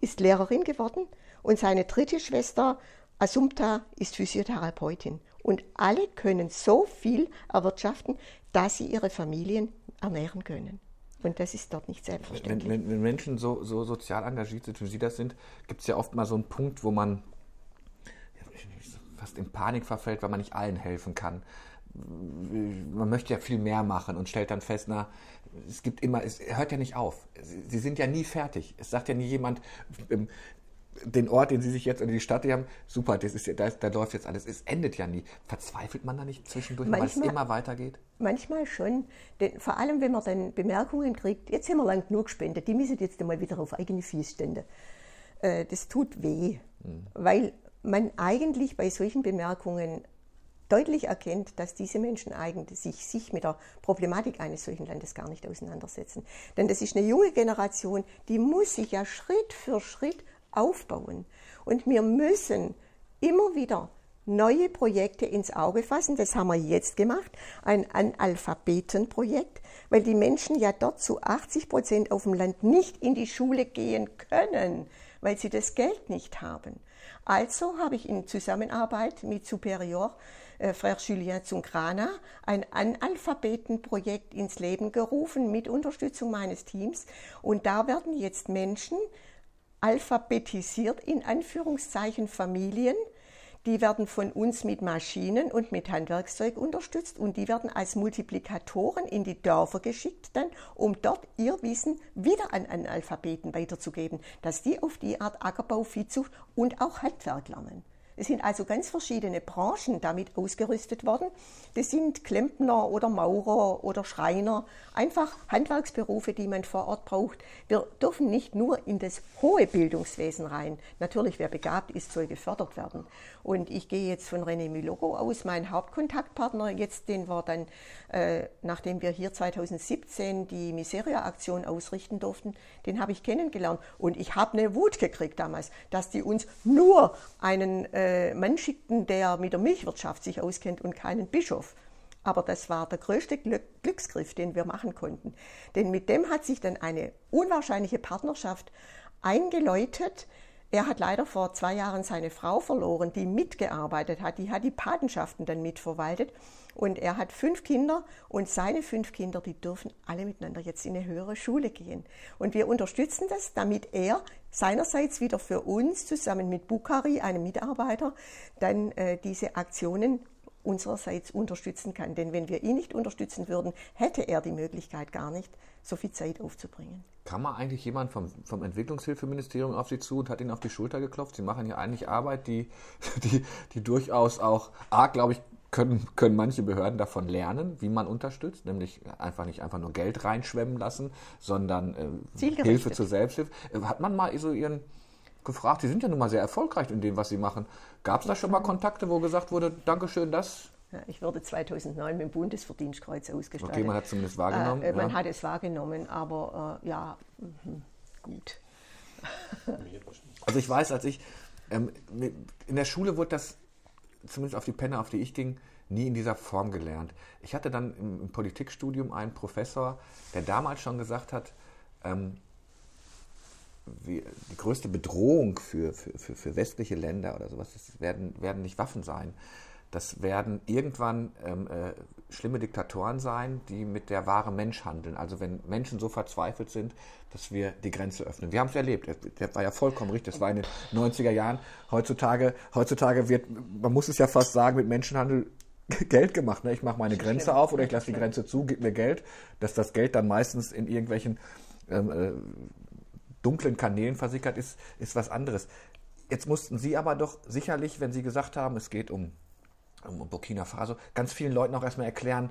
ist Lehrerin geworden und seine dritte Schwester Assumpta ist Physiotherapeutin. Und alle können so viel erwirtschaften, dass sie ihre Familien ernähren können. Und das ist dort nicht selbstverständlich. Wenn, wenn, wenn Menschen so, so, sozial engagiert sind, wie Sie das sind, gibt es ja oft mal so einen Punkt, wo man fast in Panik verfällt, weil man nicht allen helfen kann. Man möchte ja viel mehr machen und stellt dann fest, na, es gibt immer, es hört ja nicht auf. Sie sind ja nie fertig. Es sagt ja nie jemand, ähm, den Ort, den Sie sich jetzt oder die Stadt die haben, super, das ist, da, da läuft jetzt alles. Es endet ja nie. Verzweifelt man da nicht zwischendurch, manchmal, weil es immer weitergeht? Manchmal schon. Denn vor allem, wenn man dann Bemerkungen kriegt, jetzt haben wir lang genug gespendet, die müssen jetzt einmal wieder auf eigene Füße stehen. Äh, das tut weh, mhm. weil man eigentlich bei solchen Bemerkungen deutlich erkennt, dass diese Menschen eigentlich sich, sich mit der Problematik eines solchen Landes gar nicht auseinandersetzen. Denn das ist eine junge Generation, die muss sich ja Schritt für Schritt aufbauen. Und wir müssen immer wieder neue Projekte ins Auge fassen. Das haben wir jetzt gemacht, ein Analphabetenprojekt, weil die Menschen ja dort zu 80 Prozent auf dem Land nicht in die Schule gehen können, weil sie das Geld nicht haben. Also habe ich in Zusammenarbeit mit Superior äh, Frère Julien Zungrana ein Analphabetenprojekt ins Leben gerufen mit Unterstützung meines Teams. Und da werden jetzt Menschen alphabetisiert, in Anführungszeichen Familien. Die werden von uns mit Maschinen und mit Handwerkszeug unterstützt und die werden als Multiplikatoren in die Dörfer geschickt, dann, um dort ihr Wissen wieder an Analphabeten weiterzugeben, dass die auf die Art Ackerbau, Viehzucht und auch Handwerk lernen. Es sind also ganz verschiedene Branchen damit ausgerüstet worden. Das sind Klempner oder Maurer oder Schreiner, einfach Handwerksberufe, die man vor Ort braucht. Wir dürfen nicht nur in das hohe Bildungswesen rein. Natürlich, wer begabt ist, soll gefördert werden. Und ich gehe jetzt von René Milogo aus, mein Hauptkontaktpartner, jetzt den wir dann, äh, nachdem wir hier 2017 die Miseria-Aktion ausrichten durften, den habe ich kennengelernt. Und ich habe eine Wut gekriegt damals, dass die uns nur einen äh, Mann schickten, der mit der Milchwirtschaft sich auskennt und keinen Bischof. Aber das war der größte Glück Glücksgriff, den wir machen konnten. Denn mit dem hat sich dann eine unwahrscheinliche Partnerschaft eingeläutet, Er hat leider vor zwei Jahren seine Frau verloren, die mitgearbeitet hat. Die hat die Patenschaften dann mitverwaltet. Und er hat fünf Kinder und seine fünf Kinder, die dürfen alle miteinander jetzt in eine höhere Schule gehen. Und wir unterstützen das, damit er seinerseits wieder für uns zusammen mit Bukari, einem Mitarbeiter, dann äh, diese Aktionen unsererseits unterstützen kann. Denn wenn wir ihn nicht unterstützen würden, hätte er die Möglichkeit gar nicht, so viel Zeit aufzubringen. Kam mal eigentlich jemand vom, vom Entwicklungshilfeministerium auf Sie zu und hat Ihnen auf die Schulter geklopft? Sie machen ja eigentlich Arbeit, die, die, die durchaus auch, A, glaube ich, können, können manche Behörden davon lernen, wie man unterstützt, nämlich einfach nicht einfach nur Geld reinschwemmen lassen, sondern äh, Hilfe zur Selbsthilfe. Äh, hat man mal so Ihren gefragt, Sie sind ja nun mal sehr erfolgreich in dem, was Sie machen. Gab es da schon mal Kontakte, wo gesagt wurde, Dankeschön, das ja, ich wurde 2009 mit dem Bundesverdienstkreuz ausgestattet. Okay, man hat es zumindest wahrgenommen. Äh, man ja. hat es wahrgenommen, aber äh, ja, mh, gut. Also ich weiß, als ich ähm, in der Schule wurde das, zumindest auf die Penne, auf die ich ging, nie in dieser Form gelernt. Ich hatte dann im, im Politikstudium einen Professor, der damals schon gesagt hat, ähm, wie, die größte Bedrohung für, für, für, für, westliche Länder oder sowas, das werden, werden nicht Waffen sein. Das werden irgendwann ähm, äh, schlimme Diktatoren sein, die mit der wahre Mensch handeln. Also wenn Menschen so verzweifelt sind, dass wir die Grenze öffnen. Wir haben es erlebt. Das war ja vollkommen richtig. Das war in den 90er Jahren. Heutzutage, heutzutage wird, man muss es ja fast sagen, mit Menschenhandel Geld gemacht. Ne? Ich mache meine Grenze auf oder ich lasse die Grenze zu, gib mir Geld. Dass das Geld dann meistens in irgendwelchen ähm, äh, dunklen Kanälen versickert ist, ist was anderes. Jetzt mussten Sie aber doch sicherlich, wenn Sie gesagt haben, es geht um um Burkina Faso, ganz vielen Leuten auch erstmal erklären,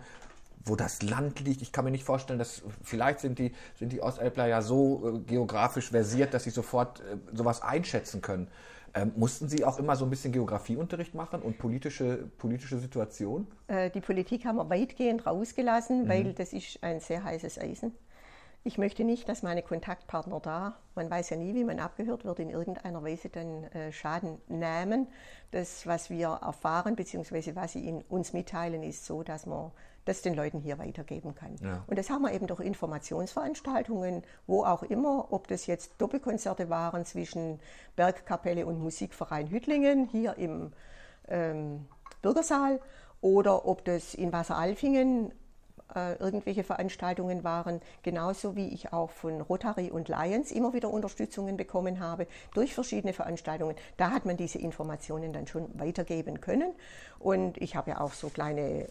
wo das Land liegt. Ich kann mir nicht vorstellen, dass vielleicht sind die, sind die Ostelbler ja so äh, geografisch versiert, dass sie sofort äh, sowas einschätzen können. Ähm, mussten Sie auch immer so ein bisschen Geografieunterricht machen und politische, politische Situation? Äh, die Politik haben wir weitgehend rausgelassen, mhm. weil das ist ein sehr heißes Eisen. Ich möchte nicht, dass meine Kontaktpartner da, man weiß ja nie, wie man abgehört wird, in irgendeiner Weise dann äh, Schaden nehmen. Das, was wir erfahren, beziehungsweise was sie in uns mitteilen, ist so, dass man das den Leuten hier weitergeben kann. Ja. Und das haben wir eben durch Informationsveranstaltungen, wo auch immer, ob das jetzt Doppelkonzerte waren zwischen Bergkapelle und Musikverein Hüttlingen hier im ähm, Bürgersaal oder ob das in Wasseralfingen äh, irgendwelche Veranstaltungen waren, genauso wie ich auch von Rotary und Lions immer wieder Unterstützungen bekommen habe durch verschiedene Veranstaltungen. Da hat man diese Informationen dann schon weitergeben können. Und ich habe ja auch so kleine äh,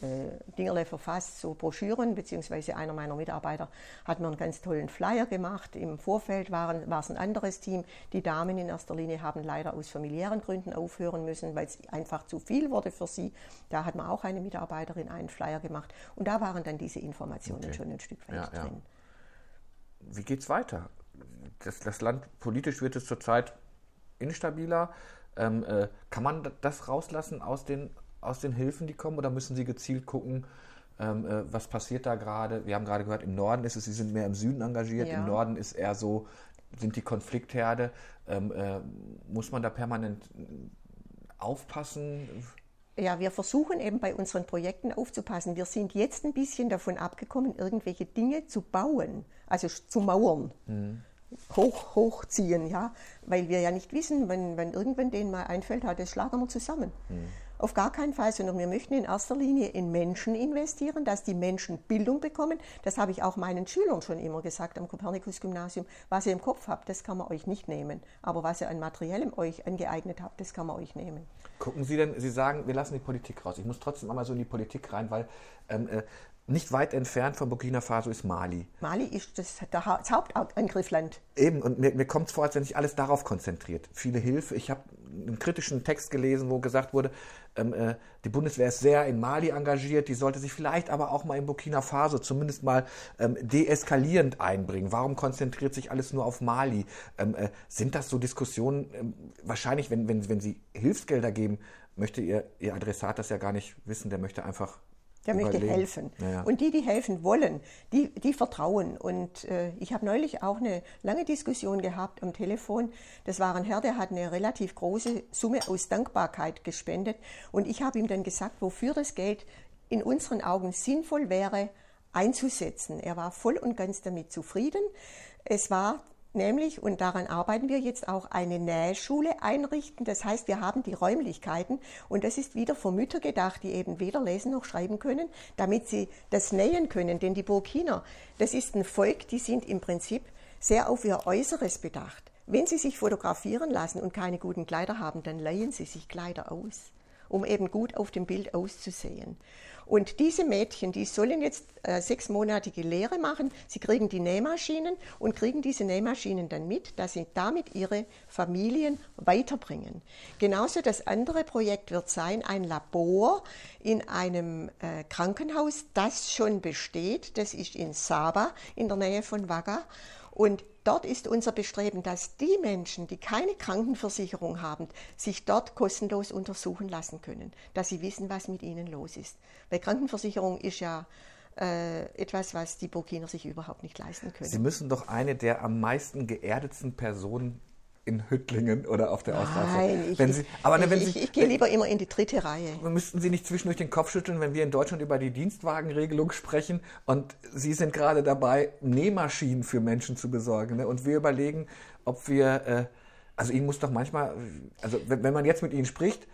Dingerle verfasst, so Broschüren, beziehungsweise einer meiner Mitarbeiter hat mir einen ganz tollen Flyer gemacht. Im Vorfeld waren, war es ein anderes Team. Die Damen in erster Linie haben leider aus familiären Gründen aufhören müssen, weil es einfach zu viel wurde für sie. Da hat man auch eine Mitarbeiterin einen Flyer gemacht. Und da waren dann diese Informationen okay. schon ein Stück weit ja, drin. Ja. Wie geht es weiter? Das, das Land politisch wird es zurzeit instabiler. Ähm, äh, kann man das rauslassen aus den aus den Hilfen, die kommen, oder müssen Sie gezielt gucken, ähm, äh, was passiert da gerade? Wir haben gerade gehört, im Norden ist es, Sie sind mehr im Süden engagiert, ja. im Norden ist eher so, sind die Konfliktherde. Ähm, äh, muss man da permanent aufpassen? Ja, wir versuchen eben bei unseren Projekten aufzupassen. Wir sind jetzt ein bisschen davon abgekommen, irgendwelche Dinge zu bauen, also zu mauern. Mhm. Hoch, hochziehen, ja, weil wir ja nicht wissen, wenn, wenn irgendwann denen mal einfällt, das schlagen wir zusammen. Mhm. Auf gar keinen Fall, sondern wir möchten in erster Linie in Menschen investieren, dass die Menschen Bildung bekommen. Das habe ich auch meinen Schülern schon immer gesagt am Kopernikus-Gymnasium. Was ihr im Kopf habt, das kann man euch nicht nehmen. Aber was ihr an Materiellem euch angeeignet habt, das kann man euch nehmen. Gucken Sie denn, Sie sagen, wir lassen die Politik raus. Ich muss trotzdem einmal so in die Politik rein, weil ähm, äh, nicht weit entfernt von Burkina Faso ist Mali. Mali ist das, das Hauptangriffsland. Eben, und mir, mir kommt es vor, als wenn sich alles darauf konzentriert. Viele Hilfe. Ich habe einen kritischen Text gelesen, wo gesagt wurde, ähm, äh, die Bundeswehr ist sehr in Mali engagiert, die sollte sich vielleicht aber auch mal in Burkina Faso zumindest mal ähm, deeskalierend einbringen. Warum konzentriert sich alles nur auf Mali? Ähm, äh, sind das so Diskussionen? Ähm, wahrscheinlich, wenn, wenn, wenn Sie Hilfsgelder geben, möchte Ihr, Ihr Adressat das ja gar nicht wissen, der möchte einfach der möchte helfen. Ja, Und die, die helfen wollen, die, die vertrauen. Und äh, ich habe neulich auch eine lange Diskussion gehabt am Telefon. Das war ein Herr, der hat eine relativ große Summe aus Dankbarkeit gespendet. Und ich habe ihm dann gesagt, wofür das Geld in unseren Augen sinnvoll wäre, einzusetzen. Er war voll und ganz damit zufrieden. Es war nämlich, und daran arbeiten wir jetzt auch, eine Nähschule einrichten. Das heißt, wir haben die Räumlichkeiten und das ist wieder für Mütter gedacht, die eben weder lesen noch schreiben können, damit sie das nähen können. Denn die Burkiner, das ist ein Volk, die sind im Prinzip sehr auf ihr Äußeres bedacht. Wenn sie sich fotografieren lassen und keine guten Kleider haben, dann leihen sie sich Kleider aus, um eben gut auf dem Bild auszusehen. Und diese Mädchen, die sollen jetzt äh, sechsmonatige Lehre machen. Sie kriegen die Nähmaschinen und kriegen diese Nähmaschinen dann mit, dass sie damit ihre Familien weiterbringen. Genauso das andere Projekt wird sein, ein Labor in einem äh, Krankenhaus, das schon besteht. Das ist in Saba in der Nähe von Vaga. Und dort ist unser Bestreben, dass die Menschen, die keine Krankenversicherung haben, sich dort kostenlos untersuchen lassen können, dass sie wissen, was mit ihnen los ist. Weil Krankenversicherung ist ja äh, etwas, was die Burkiner sich überhaupt nicht leisten können. Sie müssen doch eine der am meisten geerdetsten Personen in Hüttlingen oder auf der Ostseite. Nein, ich, wenn Sie, aber ich, wenn ich, Sie, ich gehe lieber immer in die dritte Reihe. Müssten Sie nicht zwischendurch den Kopf schütteln, wenn wir in Deutschland über die Dienstwagenregelung sprechen und Sie sind gerade dabei, Nähmaschinen für Menschen zu besorgen ne? und wir überlegen, ob wir, äh, also Ihnen muss doch manchmal, also wenn, wenn man jetzt mit Ihnen spricht,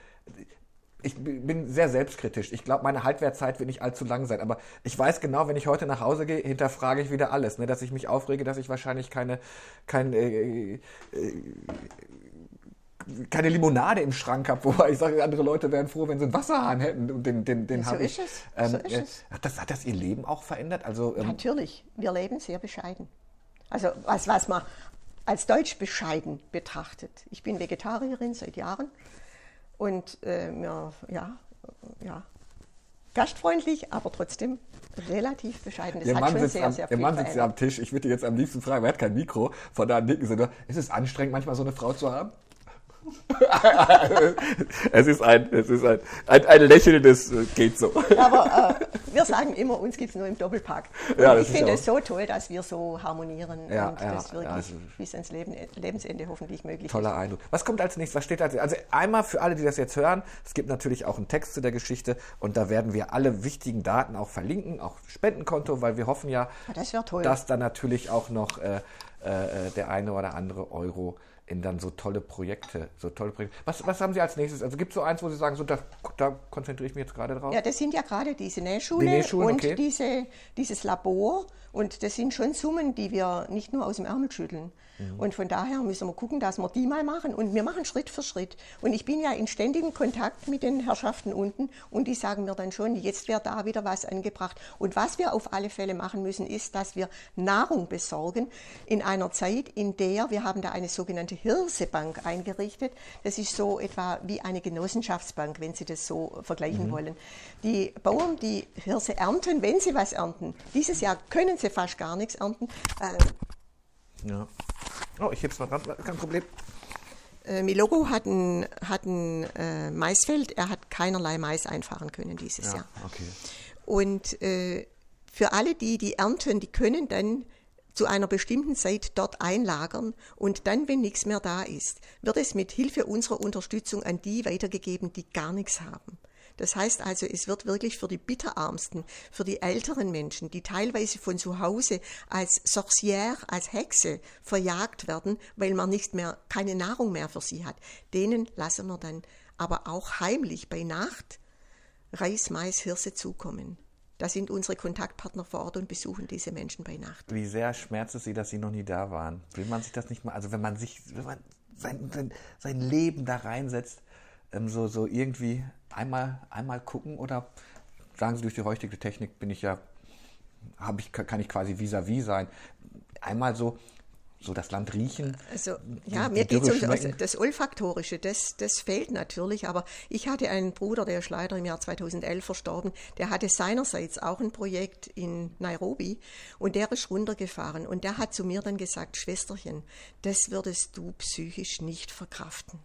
ich bin sehr selbstkritisch. Ich glaube, meine Haltwertzeit wird nicht allzu lang sein. Aber ich weiß genau, wenn ich heute nach Hause gehe, hinterfrage ich wieder alles. Ne? Dass ich mich aufrege, dass ich wahrscheinlich keine, kein, äh, äh, keine Limonade im Schrank habe, wobei ich sage, andere Leute wären froh, wenn sie einen Wasserhahn hätten und den, den, den so habe ist ich. es. Ähm, so ist äh, es. Hat, das, hat das Ihr Leben auch verändert? Also, ähm, Natürlich, wir leben sehr bescheiden. Also was, was man als Deutsch bescheiden betrachtet. Ich bin Vegetarierin seit Jahren und äh, mir, ja, ja, gastfreundlich, aber trotzdem relativ bescheiden. Das Ihr Mann, sitzt, sehr, am, sehr Ihr Mann sitzt ja am Tisch. Ich würde jetzt am liebsten fragen, er hat kein Mikro. Von da nicken Sie nur. Ist es anstrengend, manchmal so eine Frau zu haben? es ist ein, es ist ein, ein, ein Lächeln, das äh, geht so. Aber äh, wir sagen immer, uns gibt es nur im Doppelpack. Und Ja, ich ist finde es so toll, dass wir so harmonieren Ja, und ja, das wirklich also- bis ans Leben, Lebensende hoffentlich möglich Toller Eindruck. Was kommt als nächstes? Was steht als Also einmal für alle, die das jetzt hören, es gibt natürlich auch einen Text zu der Geschichte und da werden wir alle wichtigen Daten auch verlinken, auch Spendenkonto, weil wir hoffen ja, Ah, das dass da natürlich auch noch äh, äh, der eine oder andere Euro in dann so tolle Projekte, so tolle Projekte. Was, was haben Sie als nächstes? Also gibt es so eins, wo Sie sagen, so da, da konzentriere ich mich jetzt gerade drauf? Ja, das sind ja gerade diese Nähschule Die Nähschulen, und okay. diese, dieses Labor. Und das sind schon Summen, die wir nicht nur aus dem Ärmel schütteln. Mhm. Und von daher müssen wir gucken, dass wir die mal machen. Und wir machen Schritt für Schritt. Und ich bin ja in ständigem Kontakt mit den Herrschaften unten. Und die sagen mir dann schon, jetzt wäre da wieder was angebracht. Und was wir auf alle Fälle machen müssen, ist, dass wir Nahrung besorgen in einer Zeit, in der wir haben da eine sogenannte Hirsebank eingerichtet. Das ist so etwa wie eine Genossenschaftsbank, wenn Sie das so vergleichen wollen. Die Bauern, die Hirse ernten, wenn sie was ernten. Dieses Jahr können sie fast gar nichts ernten. Äh, Ja. Oh, ich heb's mal dran, kein Problem. Äh, Milogo hat ein, hat ein äh, Maisfeld, er hat keinerlei Mais einfahren können dieses Jahr. okay. Und äh, für alle, die die ernten, die können dann zu einer bestimmten Zeit dort einlagern und dann, wenn nichts mehr da ist, wird es mit Hilfe unserer Unterstützung an die weitergegeben, die gar nichts haben. Das heißt also, es wird wirklich für die Bitterarmsten, für die älteren Menschen, die teilweise von zu Hause als Sorcière, als Hexe verjagt werden, weil man nicht mehr, keine Nahrung mehr für sie hat, denen lassen wir dann aber auch heimlich bei Nacht Reis, Mais, Hirse zukommen. Da sind unsere Kontaktpartner vor Ort und besuchen diese Menschen bei Nacht. Wie sehr schmerzt es Sie, dass Sie noch nie da waren? Will man sich das nicht mal, also wenn man sich, wenn man sein, sein, sein Leben da reinsetzt, ähm, so, so irgendwie einmal, einmal gucken oder sagen Sie, durch die heutige Technik bin ich ja, ich, kann ich quasi vis-à-vis sein. Einmal so, so das Land riechen. Also ja, die mir geht es um schmecken. das Olfaktorische, das, das fehlt natürlich, aber ich hatte einen Bruder, der ist leider im Jahr 2011 verstorben, der hatte seinerseits auch ein Projekt in Nairobi und der ist runtergefahren und der hat zu mir dann gesagt, Schwesterchen, das würdest du psychisch nicht verkraften.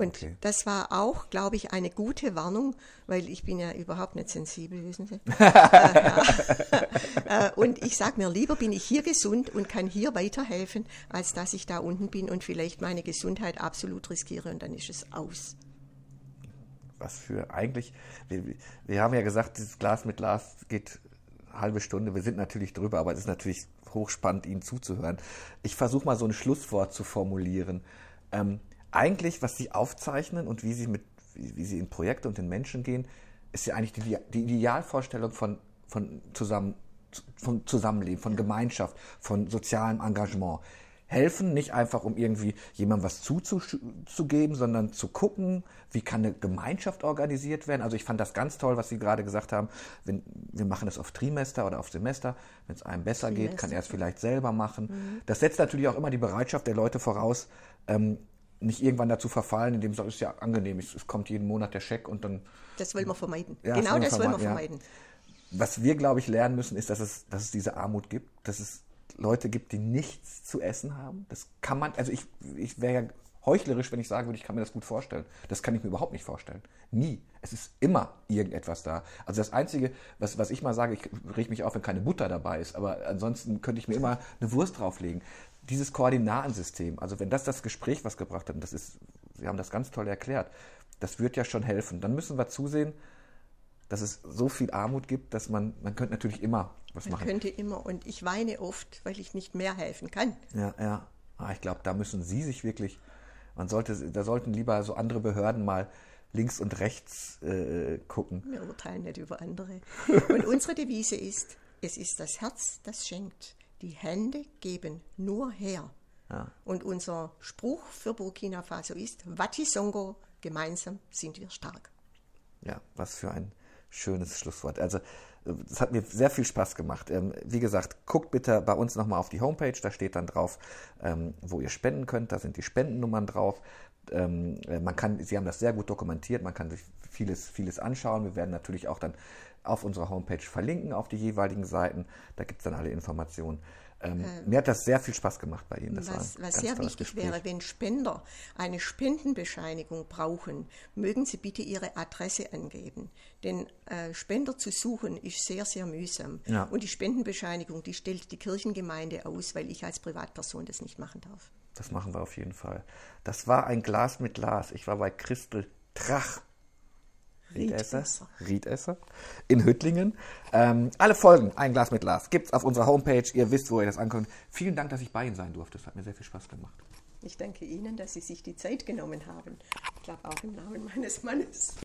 Und Okay. das war auch, glaube ich, eine gute Warnung, weil ich bin ja überhaupt nicht sensibel, wissen Sie. Äh, und ich sage mir, lieber bin ich hier gesund und kann hier weiterhelfen, als dass ich da unten bin und vielleicht meine Gesundheit absolut riskiere und dann ist es aus. Was für eigentlich, wir, wir haben ja gesagt, dieses Glas mit Glas geht halbe Stunde. Wir sind natürlich drüber, aber es ist natürlich hochspannend, Ihnen zuzuhören. Ich versuche mal so ein Schlusswort zu formulieren. Ähm, eigentlich, was Sie aufzeichnen und wie Sie, mit, wie, wie Sie in Projekte und in Menschen gehen, ist ja eigentlich die, die Idealvorstellung von, von, zusammen, von Zusammenleben, von Gemeinschaft, von sozialem Engagement helfen, nicht einfach um irgendwie jemandem was zuzugeben, sondern zu gucken, wie kann eine Gemeinschaft organisiert werden. Also ich fand das ganz toll, was Sie gerade gesagt haben. Wenn, wir machen es auf Trimester oder auf Semester. Wenn es einem besser Trimester. geht, kann er es vielleicht selber machen. Mhm. Das setzt natürlich auch immer die Bereitschaft der Leute voraus, ähm, nicht irgendwann dazu verfallen, indem es ist ja angenehm, es, es, kommt jeden Monat der Scheck und dann. Das wollen wir vermeiden. Ja, genau das, wollen wir vermeiden. Ja. Was wir, glaube ich, lernen müssen, ist, dass es, dass es diese Armut gibt, dass es Leute gibt, die nichts zu essen haben. Das kann man, also ich, ich wäre ja heuchlerisch, wenn ich sagen würde, ich kann mir das gut vorstellen. Das kann ich mir überhaupt nicht vorstellen. Nie. Es ist immer irgendetwas da. Also das Einzige, was, was ich mal sage, ich reg mich auf, wenn keine Butter dabei ist, aber ansonsten könnte ich mir immer eine Wurst drauflegen. Dieses Koordinatensystem, also wenn das das Gespräch was gebracht hat, und das ist, Sie haben das ganz toll erklärt, das wird ja schon helfen. Dann müssen wir zusehen, dass es so viel Armut gibt, dass man, man könnte natürlich immer was man machen. könnte immer und ich weine oft, weil ich nicht mehr helfen kann. Ja, ja. Ah, ich glaube, da müssen Sie sich wirklich, man sollte, da sollten lieber so andere Behörden mal links und rechts äh, gucken. Wir urteilen nicht über andere. Und unsere Devise ist, es ist das Herz, das schenkt. Die Hände geben nur her. Ja. Und unser Spruch für Burkina Faso ist, Wati Songo, gemeinsam sind wir stark. Ja, was für ein schönes Schlusswort. Also es hat mir sehr viel Spaß gemacht. Ähm, wie gesagt, guckt bitte bei uns nochmal auf die Homepage, da steht dann drauf, ähm, wo ihr spenden könnt, da sind die Spendennummern drauf. Ähm, äh, man kann, Sie haben das sehr gut dokumentiert, man kann sich vieles, vieles anschauen. Wir werden natürlich auch dann auf unserer Homepage verlinken auf die jeweiligen Seiten. Da gibt es dann alle Informationen. Ähm, äh, mir hat das sehr viel Spaß gemacht bei Ihnen. Das was, was sehr wichtig Gespräch. wäre, wenn Spender eine Spendenbescheinigung brauchen, mögen Sie bitte Ihre Adresse angeben. Denn äh, Spender zu suchen ist sehr, sehr mühsam. Ja. Und die Spendenbescheinigung, die stellt die Kirchengemeinde aus, weil ich als Privatperson das nicht machen darf. Das machen wir auf jeden Fall. Das war ein Glas mit Glas. Ich war bei Christel Trach. Riedesser. Riedesser. In Hüttlingen. Ähm, alle Folgen, ein Glas mit Glas, gibt es auf unserer Homepage. Ihr wisst, wo ihr das ankommt. Vielen Dank, dass ich bei Ihnen sein durfte. Es hat mir sehr viel Spaß gemacht. Ich danke Ihnen, dass Sie sich die Zeit genommen haben. Ich glaube auch im Namen meines Mannes.